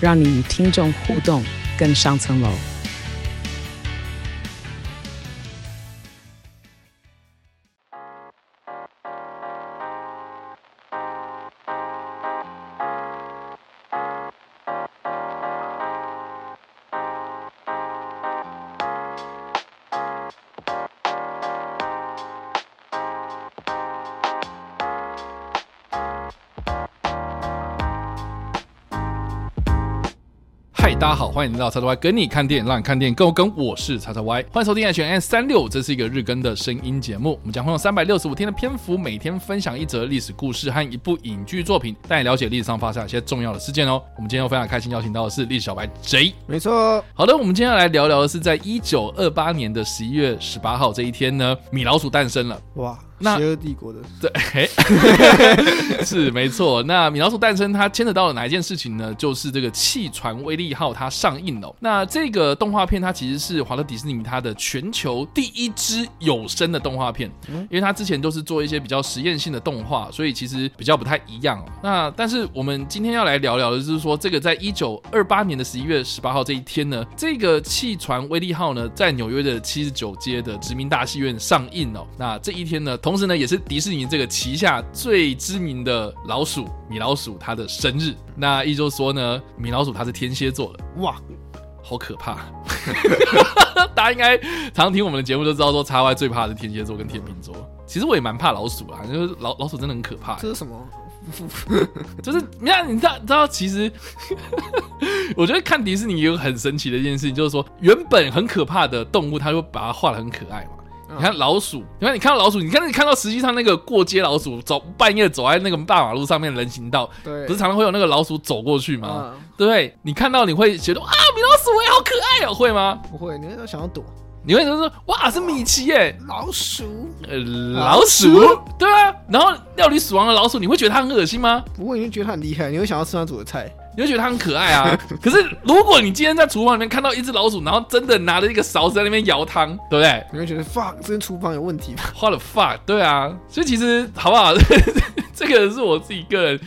让你与听众互动更上层楼。大家好，欢迎来到叉叉 Y 跟你看电影，让你看电影更有梗。我是叉叉 Y，欢迎收听 H&M 365，这是一个日更的声音节目。我们将会用三百六十五天的篇幅，每天分享一则历史故事和一部影剧作品，带你了解历史上发生一些重要的事件哦。我们今天又非常开心邀请到的是历史小白 J，没错。好的，我们今天要来聊聊的是在一九二八年的十一月十八号这一天呢，米老鼠诞生了。哇！那邪恶帝国的对，是没错。那米老鼠诞生，它牵扯到了哪一件事情呢？就是这个气船威力号它上映了。那这个动画片它其实是华特迪士尼它的全球第一支有声的动画片，因为它之前都是做一些比较实验性的动画，所以其实比较不太一样。那但是我们今天要来聊聊的就是说，这个在一九二八年的十一月十八号这一天呢，这个气船威力号呢在纽约的七十九街的殖民大戏院上映哦。那这一天呢，同时呢，也是迪士尼这个旗下最知名的老鼠米老鼠它的生日。那一周说呢，米老鼠它是天蝎座的，哇，好可怕！大家应该常常听我们的节目都知道，说 XY 最怕的是天蝎座跟天秤座。其实我也蛮怕老鼠啊，就是老老鼠真的很可怕。这是什么？就是你看，你知道，知道，其实 我觉得看迪士尼有很神奇的一件事情，就是说原本很可怕的动物，它就把它画的很可爱嘛。你看老鼠，你看你看到老鼠，你看你看到实际上那个过街老鼠走半夜走在那个大马路上面人行道，对，不是常常会有那个老鼠走过去吗？嗯、对不对？你看到你会觉得啊，米老鼠也好可爱哦，会吗？不会，你会想要躲，你会说哇，是米奇耶，老鼠，呃，老鼠，老鼠对啊。然后料理死亡的老鼠，你会觉得它很恶心吗？不会，你会觉得它很厉害，你会想要吃它煮的菜。你会觉得它很可爱啊，可是如果你今天在厨房里面看到一只老鼠，然后真的拿着一个勺子在那边舀汤，对不对？你会觉得 fuck，这间厨房有问题吧？What the fuck，对啊，所以其实好不好？这个是我自己个人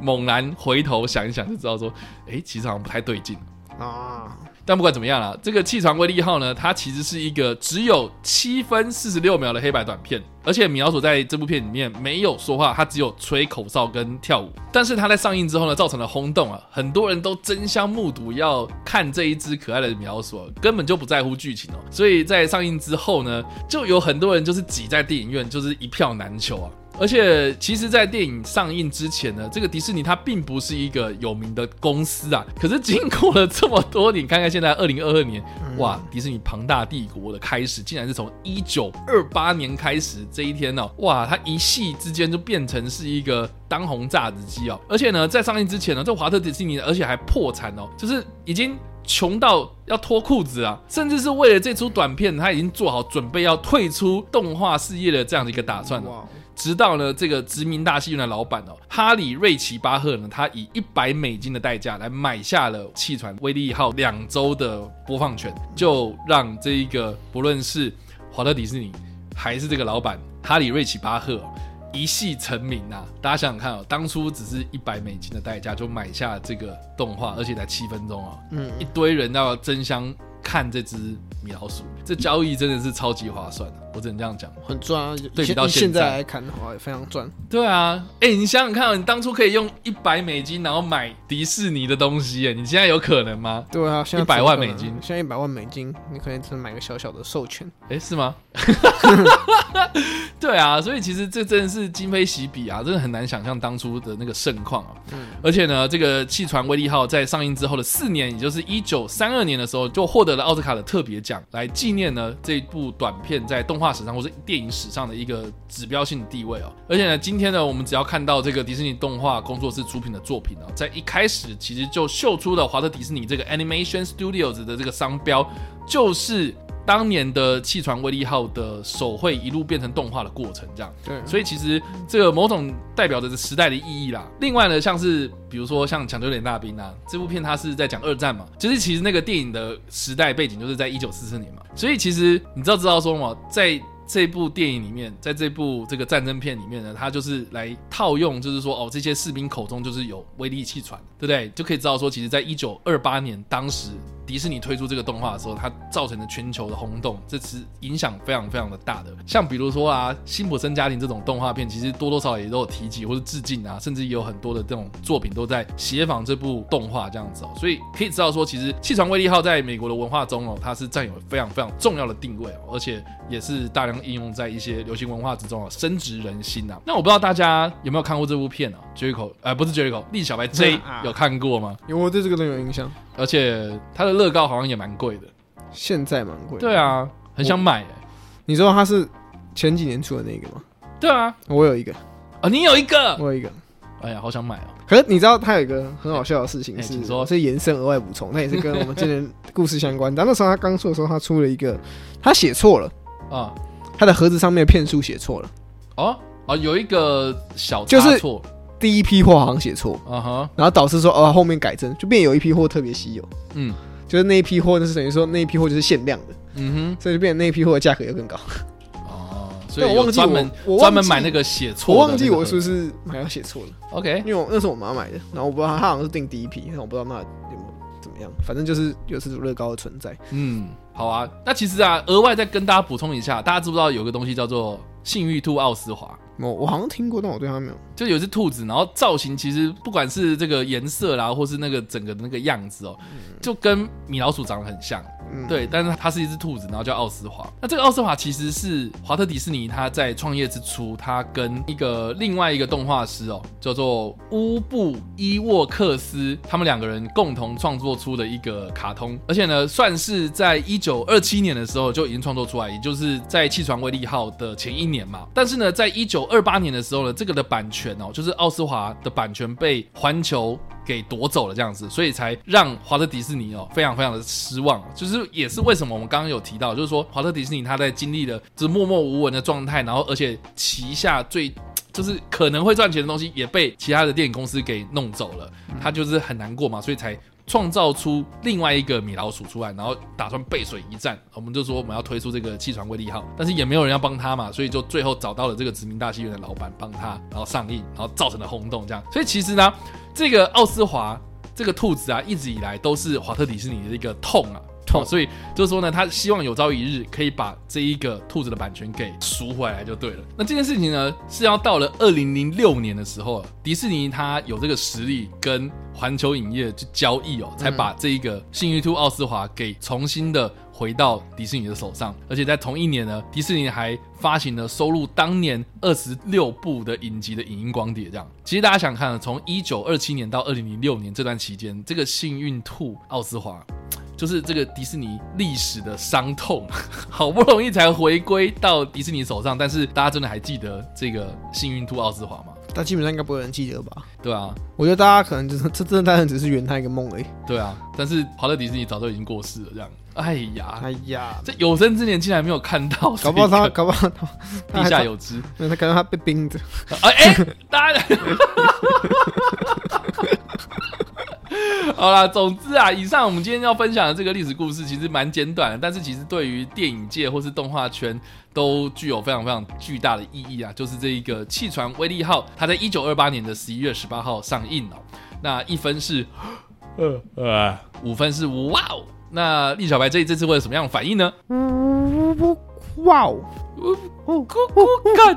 猛然回头想一想就知道说，哎，其实好像不太对劲啊。但不管怎么样啦，这个气船威力号呢，它其实是一个只有七分四十六秒的黑白短片，而且米老鼠在这部片里面没有说话，它只有吹口哨跟跳舞。但是它在上映之后呢，造成了轰动啊，很多人都争相目睹要看这一只可爱的米老鼠，根本就不在乎剧情哦。所以在上映之后呢，就有很多人就是挤在电影院，就是一票难求啊。而且，其实，在电影上映之前呢，这个迪士尼它并不是一个有名的公司啊。可是，经过了这么多年，看看现在二零二二年，哇，迪士尼庞大帝国的开始，竟然是从一九二八年开始这一天呢、哦，哇，它一夕之间就变成是一个当红炸子鸡哦。而且呢，在上映之前呢，这华特迪士尼而且还破产哦，就是已经穷到要脱裤子啊，甚至是为了这出短片，他已经做好准备要退出动画事业的这样的一个打算了。直到呢，这个殖民大戏院的老板哦，哈里瑞奇巴赫呢，他以一百美金的代价来买下了气船威力号两周的播放权，就让这一个不论是华特迪士尼还是这个老板哈里瑞奇巴赫一夕成名呐、啊。大家想想看哦，当初只是一百美金的代价就买下这个动画，而且才七分钟啊，嗯，一堆人要争相看这只米老鼠，这交易真的是超级划算的，我只能这样讲，很赚啊！对比到现在，来看的话，也非常赚。对啊，哎、欸，你想想看，哦你当初可以用一百美金，然后买迪士尼的东西，哎，你现在有可能吗？对啊，现在一百万美金，现在一百万美金，你可能只能买个小小的授权，哎、欸，是吗？对啊，所以其实这真的是今非昔比啊，真的很难想象当初的那个盛况啊。嗯，而且呢，这个气船威力号在上映之后的四年，也就是一九三二年的时候，就获得了奥斯卡的特别奖，来纪念呢这部短片在动画史上或是电影史上的一个指标性的地位哦。而且呢，今天呢，我们只要看到这个迪士尼动画工作室出品的作品啊，在一开始其实就秀出了华特迪士尼这个 Animation Studios 的这个商标，就是。当年的气船威力号的手绘一路变成动画的过程，这样，对，所以其实这个某种代表着时代的意义啦。另外呢，像是比如说像抢救点大兵啊，这部片它是在讲二战嘛，就是其实那个电影的时代背景就是在一九四四年嘛，所以其实你知道知道说嘛，在这部电影里面，在这部这个战争片里面呢，它就是来套用，就是说哦，这些士兵口中就是有威力气船，对不对？就可以知道说，其实在一九二八年当时。迪士尼推出这个动画的时候，它造成的全球的轰动，这是影响非常非常的大的。像比如说啊，辛普森家庭这种动画片，其实多多少少也都有提及或者致敬啊，甚至也有很多的这种作品都在协仿这部动画这样子哦。所以可以知道说，其实气船威力号在美国的文化中哦，它是占有非常非常重要的定位哦，而且也是大量应用在一些流行文化之中啊，深植人心啊。那我不知道大家有没有看过这部片啊？Jericho，呃，不是 Jericho，栗小白 J 有看过吗？有，我对这个都有印象。而且它的乐高好像也蛮贵的，现在蛮贵。对啊，很想买。你知道它是前几年出的那个吗？对啊，我有一个。啊，你有一个？我有一个。哎呀，好想买哦。可是你知道它有一个很好笑的事情是，说是延伸额外补充，那也是跟我们今年故事相关。但那时候他刚出的时候，他出了一个，他写错了啊，他的盒子上面的片数写错了。哦哦，有一个小差错。第一批货好像写错，啊哈，然后导师说哦，后面改正，就变有一批货特别稀有，嗯，就是那一批货就是等于说那一批货就是限量的，嗯哼，所以就变成那一批货的价格又更高，哦，所以我忘记我专门买那个写错，我忘记我是不是买要写错了，OK，因为我那是我妈买的，然后我不知道她好像是订第一批，但我不知道那有没有怎么样，反正就是有这种乐高的存在，嗯，好啊，那其实啊，额外再跟大家补充一下，大家知不知道有个东西叫做幸运兔奥斯华？我我好像听过，但我对它没有。就有只兔子，然后造型其实不管是这个颜色啦，或是那个整个的那个样子哦、喔，就跟米老鼠长得很像。嗯、对，但是它是一只兔子，然后叫奥斯华。那这个奥斯华其实是华特迪士尼他在创业之初，他跟一个另外一个动画师哦、喔，叫做乌布伊沃克斯，他们两个人共同创作出的一个卡通，而且呢，算是在一九二七年的时候就已经创作出来，也就是在气船威利号的前一年嘛。但是呢，在一九二八年的时候呢，这个的版权哦、就是奥斯华的版权被环球给夺走了，这样子，所以才让华特迪士尼哦、非常非常的失望，就是。也是为什么我们刚刚有提到，就是说华特迪士尼他在经历了这默默无闻的状态，然后而且旗下最就是可能会赚钱的东西也被其他的电影公司给弄走了，他就是很难过嘛，所以才创造出另外一个米老鼠出来，然后打算背水一战。我们就说我们要推出这个气船威力号，但是也没有人要帮他嘛，所以就最后找到了这个殖民大戏院的老板帮他，然后上映，然后造成了轰动这样。所以其实呢，这个奥斯华这个兔子啊，一直以来都是华特迪士尼的一个痛啊。哦，所以就是说呢，他希望有朝一日可以把这一个兔子的版权给赎回来就对了。那这件事情呢，是要到了二零零六年的时候，迪士尼他有这个实力跟环球影业去交易哦，才把这一个幸运兔奥斯华给重新的回到迪士尼的手上。而且在同一年呢，迪士尼还发行了收录当年二十六部的影集的影音光碟。这样，其实大家想看，从一九二七年到二零零六年这段期间，这个幸运兔奥斯华。就是这个迪士尼历史的伤痛，好不容易才回归到迪士尼手上，但是大家真的还记得这个幸运兔奥斯华吗？但基本上应该不会有人记得吧？对啊，我觉得大家可能就是这真的单纯只是圆他一个梦而已。对啊，但是华特迪士尼早就已经过世了，这样。哎呀，哎呀，这有生之年竟然没有看到，搞不好他，搞不好他地下有知，那他感觉他被冰着。哎哎，大家。好啦，总之啊，以上我们今天要分享的这个历史故事其实蛮简短的，但是其实对于电影界或是动画圈都具有非常非常巨大的意义啊。就是这一个气船威力号，它在一九二八年的十一月十八号上映哦。那一分是呃呃，五分是哇哦。那栗小白这这次会有什么样的反应呢？哇哦，哦，干，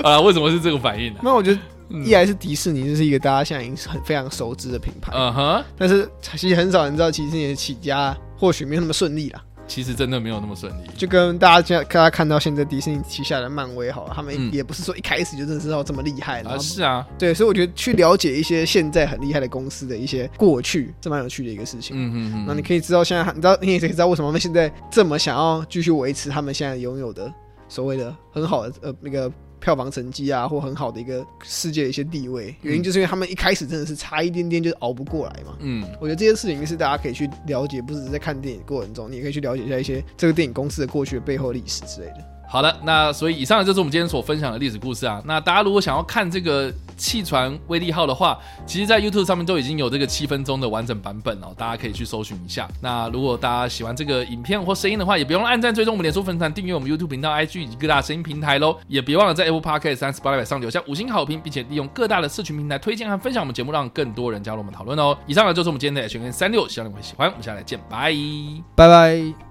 啊，为什么是这个反应呢？那我觉得。一来是迪士尼，就是一个大家现在已经是很非常熟知的品牌，嗯哼。但是其实很少人知道，迪士尼的起家或许没有那么顺利啦。其实真的没有那么顺利。就跟大家现在大家看到现在迪士尼旗下的漫威，好了，他们也不是说一开始就认识到这么厉害了。啊，是啊，对，所以我觉得去了解一些现在很厉害的公司的一些过去，是蛮有趣的一个事情。嗯嗯嗯。那你可以知道现在，你知道你也可以知道为什么他们现在这么想要继续维持他们现在拥有的所谓的很好的呃那个。票房成绩啊，或很好的一个世界的一些地位，原因就是因为他们一开始真的是差一点点，就是熬不过来嘛。嗯，我觉得这些事情是大家可以去了解，不只是在看电影过程中，你也可以去了解一下一些这个电影公司的过去的背后历史之类的。好的，那所以以上就是我们今天所分享的历史故事啊。那大家如果想要看这个气船威力号的话，其实，在 YouTube 上面都已经有这个七分钟的完整版本哦，大家可以去搜寻一下。那如果大家喜欢这个影片或声音的话，也不用按赞、追踪我们脸书粉丝团、订阅我们 YouTube 频道、IG 以及各大声音平台喽。也别忘了在 Apple Podcast 三十八上留下五星好评，并且利用各大的社群平台推荐和分享我们节目，让更多人加入我们讨论哦。以上呢就是我们今天的 H&M 365，希望你们会喜欢。我们下来见，拜拜拜拜。